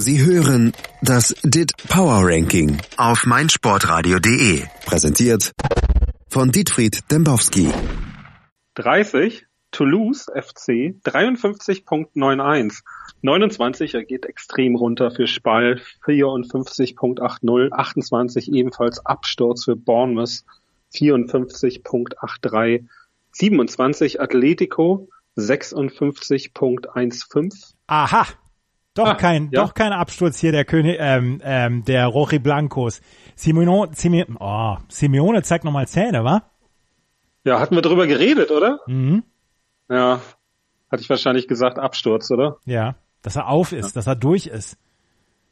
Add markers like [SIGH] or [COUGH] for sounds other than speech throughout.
Sie hören das DIT Power Ranking auf meinsportradio.de. Präsentiert von Dietfried Dembowski. 30 Toulouse FC 53.91. 29 er geht extrem runter für Spall 54.80. 28 ebenfalls Absturz für Bournemouth 54.83. 27 Atletico 56.15. Aha. Doch Ah, kein, ja. doch kein Absturz hier der König, ähm, ähm, der Rochi Blancos. Simeone, Simeone, oh, Simeone zeigt nochmal Zähne, wa? Ja, hatten wir drüber geredet, oder? Mhm. Ja. Hatte ich wahrscheinlich gesagt Absturz, oder? Ja. Dass er auf ist, dass er durch ist.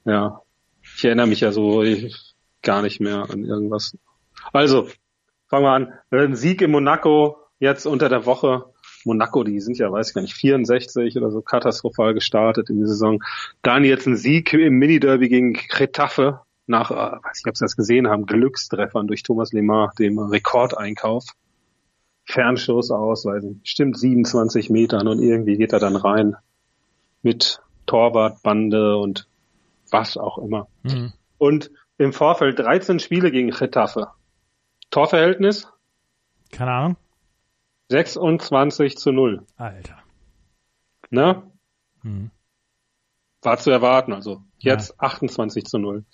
Ja. Ich erinnere mich ja so gar nicht mehr an irgendwas. Also, fangen wir an. Ein Sieg in Monaco jetzt unter der Woche. Monaco, die sind ja, weiß ich gar nicht, 64 oder so katastrophal gestartet in die Saison. Dann jetzt ein Sieg im Mini-Derby gegen Cretafe nach, äh, weiß ich, ob Sie das gesehen haben, Glückstreffern durch Thomas Lemar, dem Rekordeinkauf. Fernschuss aus, weiß nicht, bestimmt 27 Metern und irgendwie geht er dann rein mit Torwartbande und was auch immer. Mhm. Und im Vorfeld 13 Spiele gegen Getafe. Torverhältnis Keine Ahnung. 26 zu 0. Alter. Ne? Mhm. War zu erwarten, also jetzt 28 zu 0.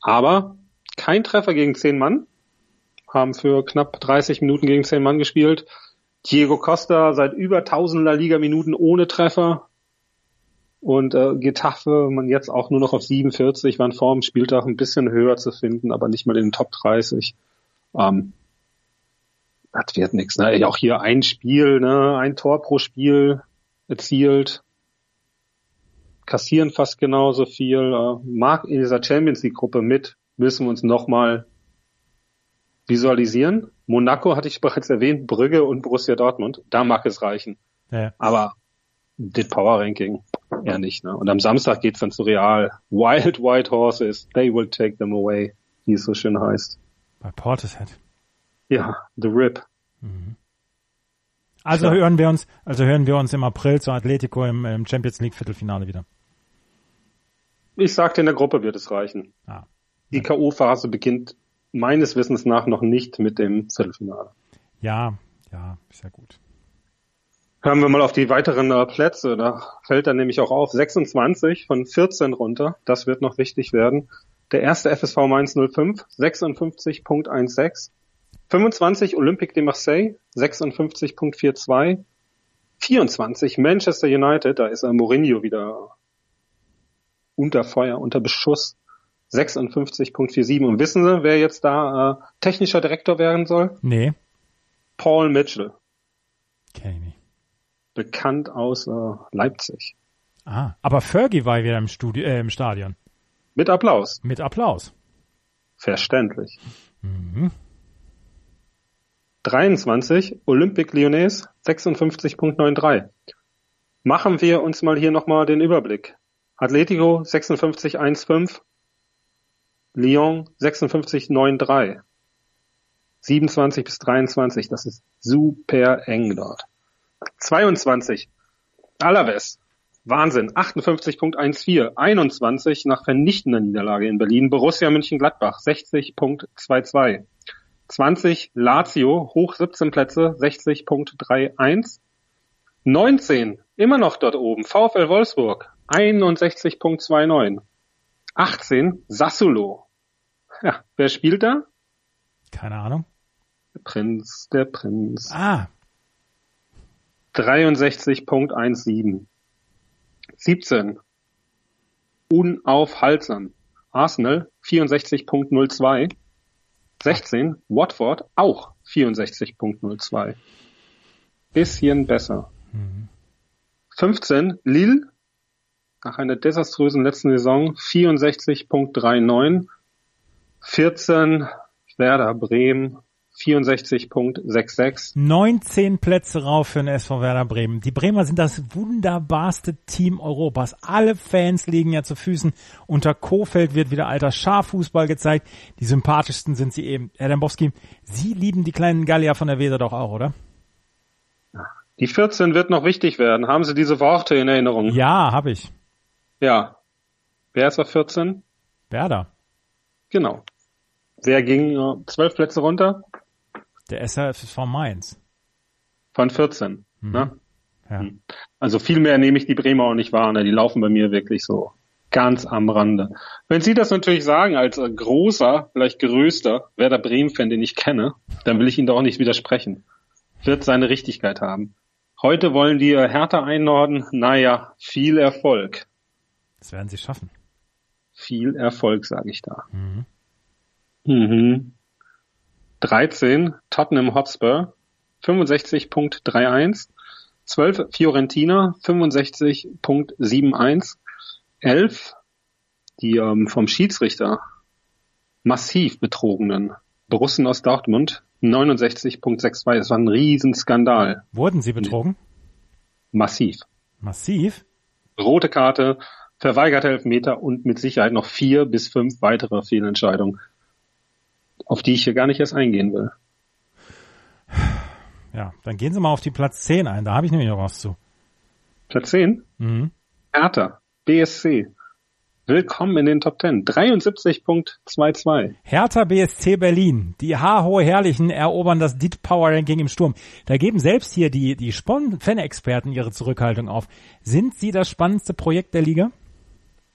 Aber kein Treffer gegen 10 Mann. Haben für knapp 30 Minuten gegen 10 Mann gespielt. Diego Costa seit über 1000 La Liga Minuten ohne Treffer. Und äh, Getafe man jetzt auch nur noch auf 47, waren vor dem Spieltag ein bisschen höher zu finden, aber nicht mal in den Top 30. Ähm, das wird nichts. Ne? Auch hier ein Spiel, ne? ein Tor pro Spiel erzielt kassieren fast genauso viel, äh, mag in dieser Champions League Gruppe mit, müssen wir uns nochmal visualisieren. Monaco hatte ich bereits erwähnt, Brügge und Borussia Dortmund, da mag es reichen. Ja. Aber das Power Ranking eher nicht. Ne? Und am Samstag geht's dann zu Real. Wild White Horses, they will take them away, wie es so schön heißt. Bei Portishead. Ja, The Rip. Also Ja. hören wir uns, also hören wir uns im April zu Atletico im, im Champions League Viertelfinale wieder. Ich sagte, in der Gruppe wird es reichen. Ah. Die K.O.-Phase beginnt meines Wissens nach noch nicht mit dem Viertelfinale. Ja, ja, ist ja gut. Hören wir mal auf die weiteren äh, Plätze. Da fällt dann nämlich auch auf 26 von 14 runter. Das wird noch wichtig werden. Der erste FSV Mainz 05, 56.16. 25 Olympique de Marseille, 56.42. 24 Manchester United, da ist äh, Mourinho wieder unter Feuer, unter Beschuss. 56.47. Und wissen Sie, wer jetzt da äh, technischer Direktor werden soll? Nee, Paul Mitchell, kenn ich nicht. bekannt aus äh, Leipzig. Ah, aber Fergie war wieder im Studio, äh, im Stadion. Mit Applaus. Mit Applaus. Verständlich. Mhm. 23, Olympique Lyonnais, 56.93. Machen wir uns mal hier nochmal den Überblick. Atletico 56.15, Lyon 56.93. 27 bis 23, das ist super eng dort. 22, Alaves, Wahnsinn, 58.14, 21 nach vernichtender Niederlage in Berlin, Borussia Mönchengladbach 60.22. 20 Lazio, hoch 17 Plätze, 60.31. 19, immer noch dort oben, VfL Wolfsburg, 61.29. 18, Sassuolo. Ja, wer spielt da? Keine Ahnung. Der Prinz, der Prinz. Ah, 63.17. 17. Unaufhaltsam. Arsenal 64.02. 16. Watford auch 64.02. Bisschen besser. 15. Lille nach einer desaströsen letzten Saison 64.39. 14. Werder Bremen 64.66. 19 Plätze rauf für den SV Werder Bremen. Die Bremer sind das wunderbarste Team Europas. Alle Fans liegen ja zu Füßen. Unter Kofeld wird wieder alter Scharfußball gezeigt. Die sympathischsten sind sie eben. Herr Dembowski, Sie lieben die kleinen Gallier von der Weser doch auch, oder? Die 14 wird noch wichtig werden. Haben Sie diese Worte in Erinnerung? Ja, habe ich. Ja. Wer ist auf 14? Werder. Genau. Wer ging äh, zwölf Plätze runter? Der SRFV Mainz. Von 14. Mhm. Ne? Ja. Also viel mehr nehme ich die Bremer auch nicht wahr. Ne? Die laufen bei mir wirklich so ganz am Rande. Wenn Sie das natürlich sagen als äh, großer, vielleicht größter Werder Bremen-Fan, den ich kenne, dann will ich Ihnen doch auch nicht widersprechen. Wird seine Richtigkeit haben. Heute wollen die äh, Hertha einnorden. Naja, viel Erfolg. Das werden sie schaffen. Viel Erfolg, sage ich da. Mhm. Mhm. 13 Tottenham Hotspur 65.31 12 Fiorentina 65.71 11 die ähm, vom Schiedsrichter massiv betrogenen Borussen aus Dortmund 69.62 das war ein Riesenskandal Wurden sie betrogen? massiv Massiv? rote Karte verweigerte Elfmeter und mit Sicherheit noch vier bis fünf weitere Fehlentscheidungen auf die ich hier gar nicht erst eingehen will Ja, dann gehen Sie mal auf die Platz 10 ein. Da habe ich nämlich noch was zu. Platz 10 Mhm. Hertha, BSC. Willkommen in den Top 10. 73.22. Hertha BSC Berlin. Die haarhohe Herrlichen erobern das DIT Power Ranking im Sturm. Da geben selbst hier die, die Fan-Experten ihre Zurückhaltung auf. Sind sie das spannendste Projekt der Liga?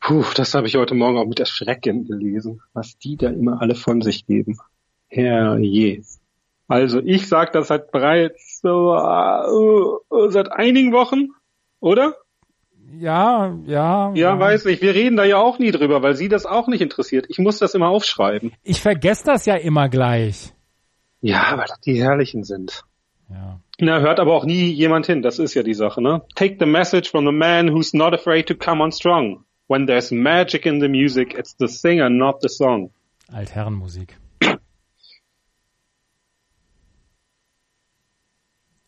Puh, das habe ich heute Morgen auch mit Erschrecken gelesen, was die da immer alle von sich geben. Herrje. Also ich sag das seit bereits so, äh, seit einigen Wochen, oder? Ja, ja. Ja, weiß ich. Wir reden da ja auch nie drüber, weil sie das auch nicht interessiert. Ich muss das immer aufschreiben. Ich vergesse das ja immer gleich. Ja, weil das die Herrlichen sind. Ja. Na, hört aber auch nie jemand hin. Das ist ja die Sache, ne? Take the message from the man who's not afraid to come on strong. When there's magic in the music, it's the singer, not the song. Altherrenmusik.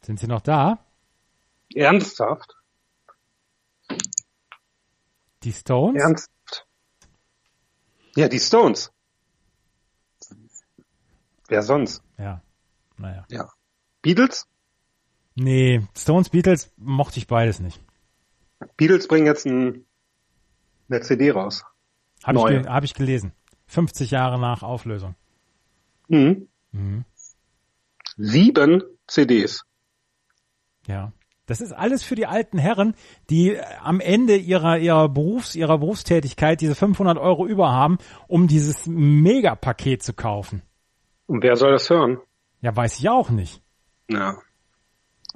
Sind Sie noch da? Ernsthaft? Die Stones? Ernsthaft? Ja, die Stones. Wer sonst? Ja. Naja. Ja. Beatles? Nee, Stones, Beatles mochte ich beides nicht. Beatles bringen jetzt ein, eine CD raus. Habe ich, hab ich gelesen. 50 Jahre nach Auflösung. Mhm. Mhm. Sieben CDs. Ja. Das ist alles für die alten Herren, die äh, am Ende ihrer, ihrer Berufs, ihrer Berufstätigkeit diese 500 Euro über haben, um dieses Megapaket zu kaufen. Und wer soll das hören? Ja, weiß ich auch nicht. Ja.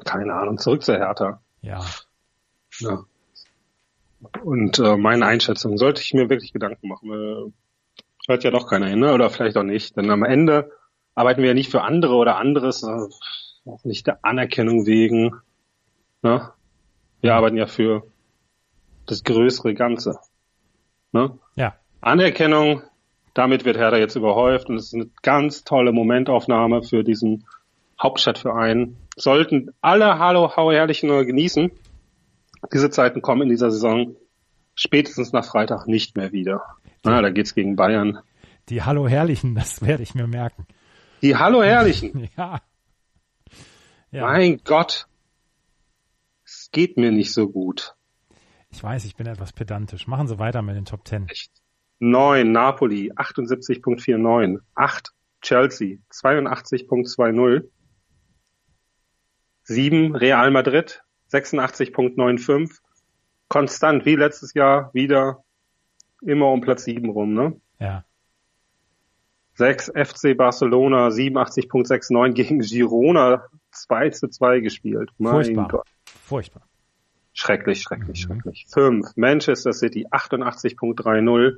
Keine Ahnung. Zurück zur Hertha. Ja. Ja. Und äh, meine Einschätzung sollte ich mir wirklich Gedanken machen. Äh, hört ja doch keiner hin, ne? oder vielleicht auch nicht. Denn am Ende arbeiten wir ja nicht für andere oder anderes, äh, auch nicht der Anerkennung wegen. Ne? Wir arbeiten ja für das größere Ganze. Ne? Ja. Anerkennung, damit wird Hertha jetzt überhäuft und es ist eine ganz tolle Momentaufnahme für diesen Hauptstadtverein. Sollten alle Hallo Hau Herrlichen nur genießen. Diese Zeiten kommen in dieser Saison spätestens nach Freitag nicht mehr wieder. Na, da geht's gegen Bayern. Die Hallo Herrlichen, das werde ich mir merken. Die Hallo Herrlichen. [LAUGHS] Ja. Ja. Mein Gott. Es geht mir nicht so gut. Ich weiß, ich bin etwas pedantisch. Machen Sie weiter mit den Top Ten. Echt. 9 Napoli 78.49. 8 Chelsea 82.20. 7 Real Madrid 86.95. Konstant wie letztes Jahr wieder immer um Platz 7 rum, ne? Ja. 6 FC Barcelona 87.69 gegen Girona 2 zu 2 gespielt. Mein Furchtbar. Gott. Furchtbar. Schrecklich, schrecklich, Mhm. schrecklich. 5 Manchester City 88.30.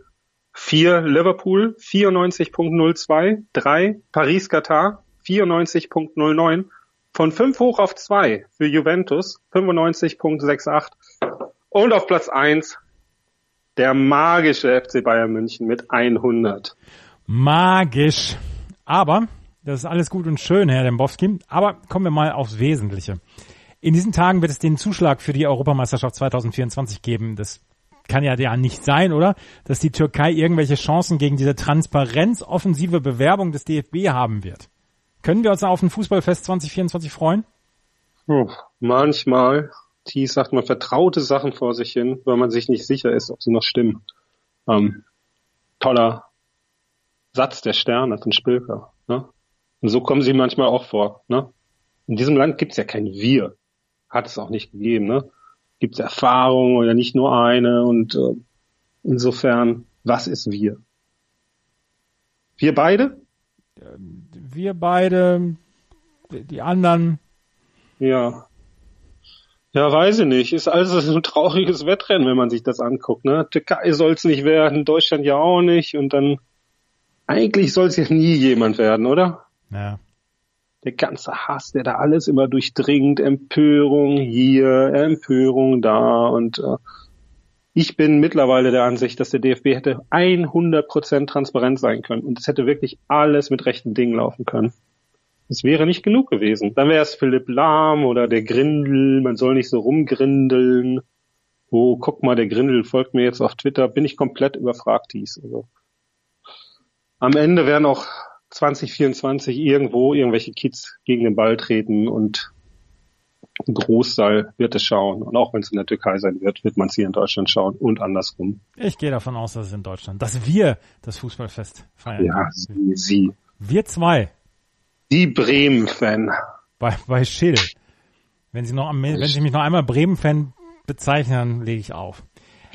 4 Liverpool 94.02. 3 Paris Katar 94.09. Von 5 hoch auf 2 für Juventus 95.68. Und auf Platz 1 der magische FC Bayern München mit 100. Magisch. Aber, das ist alles gut und schön, Herr Dembowski, aber kommen wir mal aufs Wesentliche. In diesen Tagen wird es den Zuschlag für die Europameisterschaft 2024 geben. Das kann ja ja nicht sein, oder? Dass die Türkei irgendwelche Chancen gegen diese transparenzoffensive Bewerbung des DFB haben wird. Können wir uns auf ein Fußballfest 2024 freuen? Puh, Manchmal, Thies sagt man vertraute Sachen vor sich hin, weil man sich nicht sicher ist, ob sie noch stimmen. ähm, toller Satz der Sterne von Spilker. Ne? Und so kommen sie manchmal auch vor. Ne? In diesem Land gibt's ja kein Wir. Hat es auch nicht gegeben. Ne? Gibt's Erfahrung oder nicht nur eine. Und äh, insofern, was ist wir? Wir beide? Wir beide, die anderen. Ja. Ja, weiß ich nicht. Ist also ein trauriges Wettrennen, wenn man sich das anguckt. Ne? Türkei soll's nicht werden, Deutschland ja auch nicht. Und dann eigentlich soll's ja nie jemand werden, oder? Ja. Der ganze Hass, der da alles immer durchdringt, Empörung hier, Empörung da und äh, ich bin mittlerweile der Ansicht, dass der DFB hätte 100% transparent sein können und es hätte wirklich alles mit rechten Dingen laufen können. Es wäre nicht genug gewesen. Dann wäre es Philipp Lahm oder der Grindel, man soll nicht so rumgrindeln. Oh, guck mal, der Grindel folgt mir jetzt auf Twitter, bin ich komplett überfragt hieß. Also, am Ende werden auch 2024 irgendwo irgendwelche Kids gegen den Ball treten und ein Großteil wird es schauen. Und auch wenn es in der Türkei sein wird, wird man es hier in Deutschland schauen und andersrum. Ich gehe davon aus, dass es in Deutschland, dass wir das Fußballfest feiern. Ja, sie, sie. Wir zwei. Die Bremen-Fan. Bei, bei Schill. Wenn Sie noch, wenn Sie mich noch einmal Bremen-Fan bezeichnen, lege ich auf.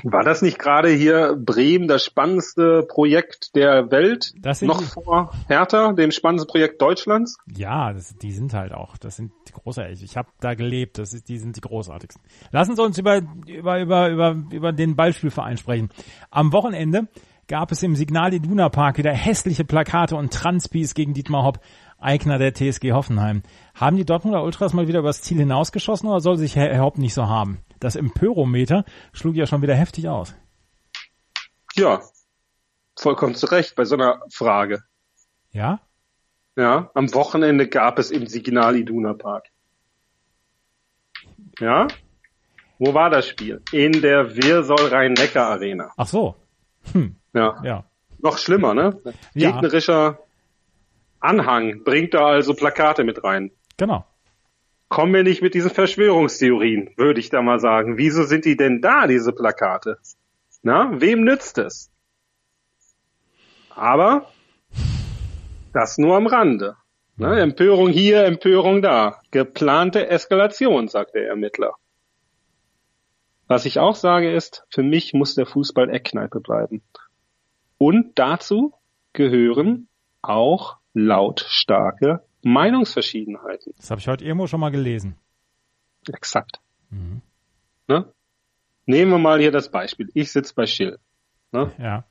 War das nicht gerade hier Bremen das spannendste Projekt der Welt? Das sind noch vor Hertha, dem spannendsten Projekt Deutschlands? Ja, das, die sind halt auch, das sind die großartig. Ich habe da gelebt, das ist, die sind die großartigsten. Lassen Sie uns über, über, über, über, über den Ballspielverein sprechen. Am Wochenende gab es im Signal Iduna Park wieder hässliche Plakate und Transpis gegen Dietmar Hopp, Eigner der TSG Hoffenheim. Haben die Dortmunder Ultras mal wieder übers Ziel hinausgeschossen oder soll sich Herr Hopp nicht so haben? Das Empörometer schlug ja schon wieder heftig aus. Ja, vollkommen zu Recht bei so einer Frage. Ja? Ja, am Wochenende gab es im Signal Iduna Park. Ja? Wo war das Spiel? In der Wirsol Rhein-Neckar Arena. Ach so. Hm, Ja. ja. Noch schlimmer, ne? Ja. Gegnerischer Anhang bringt da also Plakate mit rein. Genau. Kommen wir nicht mit diesen Verschwörungstheorien, würde ich da mal sagen. Wieso sind die denn da, diese Plakate? Na, wem nützt es? Aber das nur am Rande. Ne? Empörung hier, Empörung da. Geplante Eskalation, sagt der Ermittler. Was ich auch sage ist, für mich muss der Fußball Eckkneipe bleiben. Und dazu gehören auch lautstarke Meinungsverschiedenheiten. Das habe ich heute irgendwo schon mal gelesen. Exakt. Ne? Nehmen wir mal hier das Beispiel. Ich sitze bei Schill. Ne? Ja.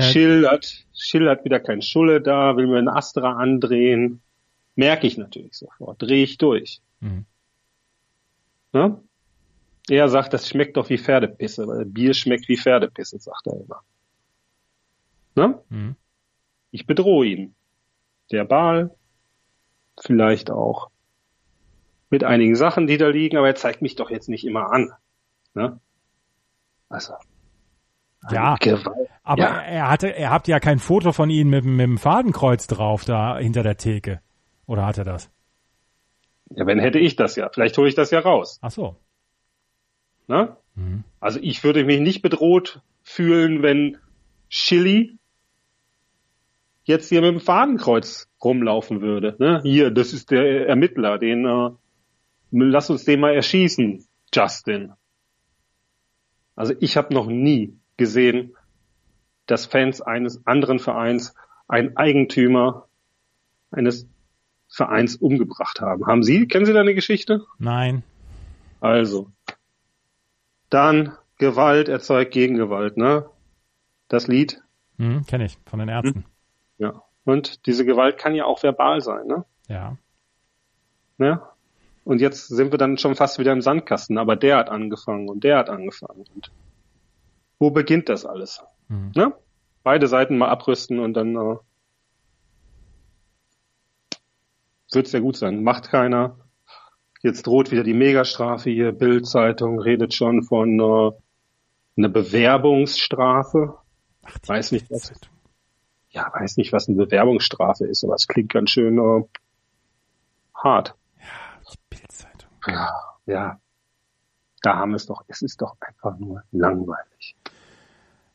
Schill hat, Schill hat wieder kein Schulle da, will mir einen Astra andrehen. Merke ich natürlich sofort. Drehe ich durch. Mhm. Ne? Er sagt, das schmeckt doch wie Pferdepisse, weil Bier schmeckt wie Pferdepisse, sagt er immer. Ne? Mhm. Ich bedrohe ihn. Verbal, vielleicht auch mit einigen Sachen, die da liegen, aber er zeigt mich doch jetzt nicht immer an. Ne? Also. Ja. Gewalt. Aber Ja. er hatte, er habt ja kein Foto von Ihnen mit, dem- mit dem Fadenkreuz drauf da hinter der Theke. Oder hat er das? Ja, wenn hätte ich das ja. Vielleicht hole ich das ja raus. Ach so. Ne? Mhm. Also ich würde mich nicht bedroht fühlen, wenn Chili jetzt hier mit dem Fadenkreuz rumlaufen würde. Ne? Hier, das ist der Ermittler, den äh, lass uns den mal erschießen, Justin. Also ich habe noch nie gesehen, dass Fans eines anderen Vereins einen Eigentümer eines Vereins umgebracht haben. Haben Sie, kennen Sie da eine Geschichte? Nein. Also, dann Gewalt erzeugt Gegengewalt, ne? Das Lied, Mhm, Kenne ich von den Ärzten. Ja. Und diese Gewalt kann ja auch verbal sein, ne? Ja. ne? Und jetzt sind wir dann schon fast wieder im Sandkasten, aber der hat angefangen und der hat angefangen. Und wo beginnt das alles? Mhm. Ne? Beide Seiten mal abrüsten und dann äh, wird's ja gut sein. Macht keiner. Jetzt droht wieder die Megastrafe hier. Bild-Zeitung redet schon von äh, einer Bewerbungsstrafe. Ach, Weiß nicht, was-. Ja, weiß nicht, was eine Bewerbungsstrafe ist, aber es klingt ganz schön äh, hart. Die Bildzeitung. Ja, ja. Da haben wir es doch. Es ist doch einfach nur langweilig.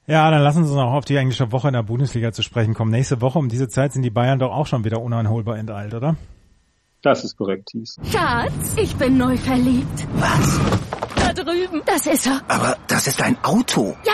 Ja, dann lassen Sie uns auch auf die englische Woche in der Bundesliga zu sprechen kommen. Nächste Woche um diese Zeit sind die Bayern doch auch schon wieder uneinholbar enteilt, oder? Das ist korrekt, Thies. Schatz, ich bin neu verliebt. Was? Da drüben. Das ist er. Aber das ist ein Auto. Ja,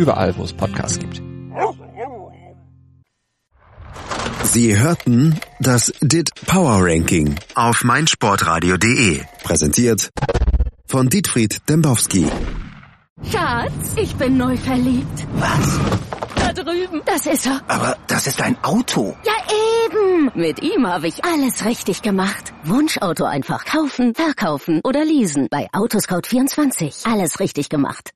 Überall, wo es Podcasts gibt. Sie hörten das DIT Power Ranking auf meinsportradio.de. Präsentiert von Dietfried Dembowski. Schatz, ich bin neu verliebt. Was? Da drüben. Das ist er. Aber das ist ein Auto. Ja, eben. Mit ihm habe ich alles richtig gemacht. Wunschauto einfach kaufen, verkaufen oder leasen. Bei Autoscout24. Alles richtig gemacht.